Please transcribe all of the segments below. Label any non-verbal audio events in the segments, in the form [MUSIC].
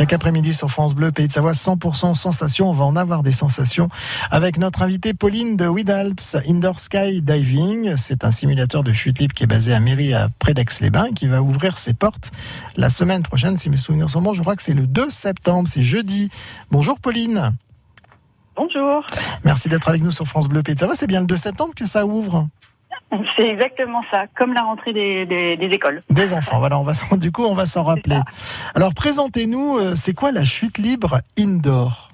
Chaque après-midi sur France Bleu, Pays de Savoie, 100% sensations. On va en avoir des sensations avec notre invitée Pauline de Widalps Indoor Sky Diving. C'est un simulateur de chute libre qui est basé à Mairie, à près d'Aix-les-Bains, qui va ouvrir ses portes la semaine prochaine. Si mes souvenirs sont bons, je crois que c'est le 2 septembre, c'est jeudi. Bonjour Pauline. Bonjour. Merci d'être avec nous sur France Bleu, Pays de Savoie. C'est bien le 2 septembre que ça ouvre [LAUGHS] c'est exactement ça, comme la rentrée des, des, écoles. Des enfants, voilà, on va, [LAUGHS] du coup, on va s'en rappeler. Alors, présentez-nous, euh, c'est quoi la chute libre indoor?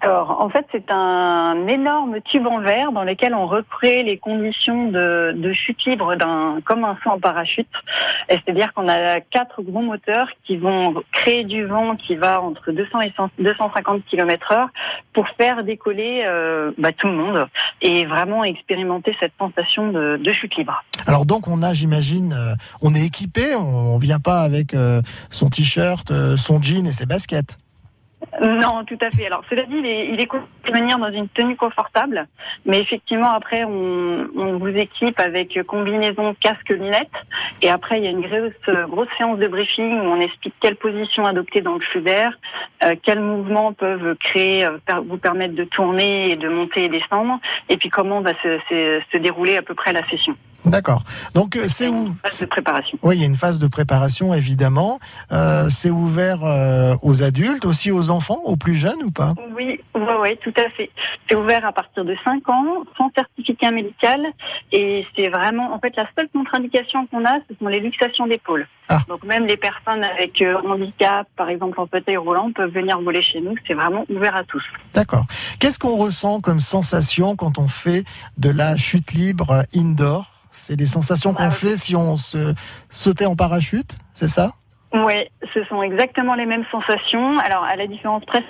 Alors, en fait, c'est un énorme tube en verre dans lequel on recrée les conditions de, chute libre d'un comme un saut en parachute. C'est-à-dire qu'on a quatre gros moteurs qui vont créer du vent qui va entre 200 et 250 km/h pour faire décoller euh, bah, tout le monde et vraiment expérimenter cette sensation de, chute libre. Alors donc, on a, j'imagine, euh, on est équipé, on, vient pas avec euh, son t-shirt, son jean et ses baskets. Non, tout à fait. Alors, cela dit, il est, il est venir dans une tenue confortable, mais effectivement, après, on, vous équipe avec combinaison, casque, lunettes, et après, il y a une grosse, séance de briefing où on explique quelle position adopter dans le flux d'air, euh, quels mouvements peuvent créer, euh, vous permettre de tourner et de monter et descendre, et puis comment va se dérouler à peu près la session. D'accord. Donc euh, c'est où Phase de préparation. Oui, il y a une phase de préparation évidemment. Euh, c'est ouvert euh, aux adultes, aussi aux enfants, aux plus jeunes ou pas? Oui, oui, oui, tout à fait. C'est ouvert à partir de 5 ans, sans certificat médical, et c'est vraiment, en fait, la seule contre-indication qu'on a, ce sont les luxations d'épaule. Ah. Donc même les personnes avec handicap, par exemple en fauteuil roulant, peuvent venir voler chez nous. C'est vraiment ouvert à tous. D'accord. Qu'est-ce qu'on ressent comme sensation quand on fait de la chute libre indoor? C'est des sensations qu'on fait si on se sautait en parachute, c'est ça? Oui, ce sont exactement les mêmes sensations. Alors, à la différence presque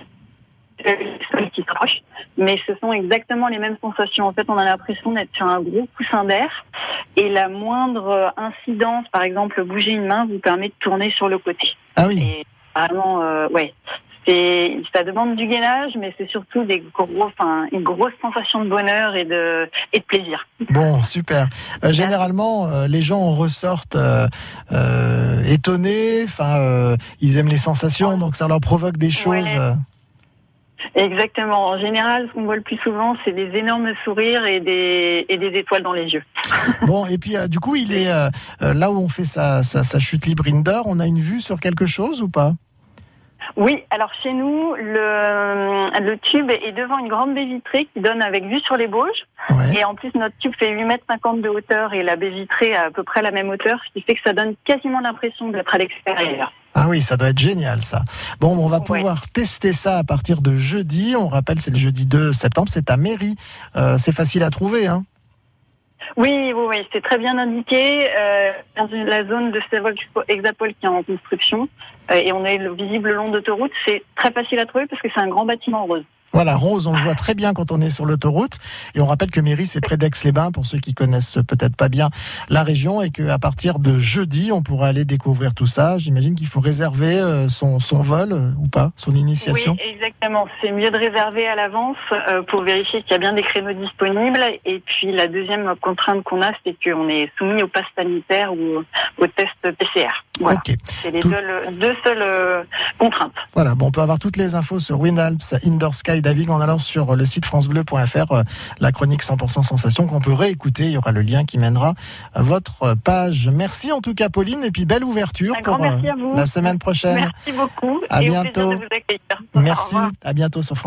sol qui se mais ce sont exactement les mêmes sensations. En fait, on a l'impression d'être sur un gros coussin d'air et la moindre incidence, par exemple, bouger une main, vous permet de tourner sur le côté. Ah oui. Et vraiment, euh, ouais, c'est ça demande du gainage, mais c'est surtout des gros, enfin, une grosse sensation de bonheur et de et de plaisir. Bon, super. Euh, généralement, euh, les gens en ressortent euh, étonnés. Enfin, ils aiment les sensations, donc ça leur provoque des choses. Exactement. En général, ce qu'on voit le plus souvent, c'est des énormes sourires et des, et des étoiles dans les yeux. [LAUGHS] bon, et puis du coup, il est là où on fait sa, sa, sa chute libre indoor. On a une vue sur quelque chose ou pas? Oui, alors chez nous, le, le tube est devant une grande baie vitrée qui donne avec vue sur les Bauges. Et en plus, notre tube fait 8 mètres 50 de hauteur et la baie vitrée a à peu près la même hauteur, ce qui fait que ça donne quasiment l'impression d'être à l'extérieur. Ah oui, ça doit être génial ça. Bon, on va pouvoir tester ça à partir de jeudi. On rappelle, c'est le jeudi 2 septembre, c'est à Mairie. Euh, c'est facile à trouver, hein oui, oui, c'est très bien indiqué euh, dans la zone de Savoie Exapol qui est en construction euh, et on est visible le long d'autoroute. C'est très facile à trouver parce que c'est un grand bâtiment rose. Voilà, rose, on le voit très bien quand on est sur l'autoroute. Et on rappelle que Méry, c'est près d'Aix-les-Bains, pour ceux qui connaissent peut-être pas bien la région, et qu'à partir de jeudi, on pourra aller découvrir tout ça. J'imagine qu'il faut réserver euh, son, son vol euh, ou pas, son initiation. Oui, exactement. C'est mieux de réserver à l'avance euh, pour vérifier qu'il y a bien des créneaux disponibles. Et puis la deuxième contrainte qu'on a, c'est qu'on est soumis au pass sanitaire ou au test PCR. Voilà. C'est les deux, seules contraintes. Voilà, bon, on peut avoir toutes les infos sur WinAlps Indoor Sky David en allant sur le site francebleu.fr, euh, la chronique 100% sensation qu'on peut réécouter. Il y aura le lien qui mènera à votre page. Merci en tout cas, Pauline, et puis belle ouverture pour euh, la semaine prochaine. Merci beaucoup. À bientôt. Merci. À bientôt sur France.